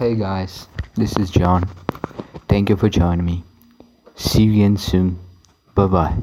Hey guys, this is John. Thank you for joining me. See you again soon. Bye bye.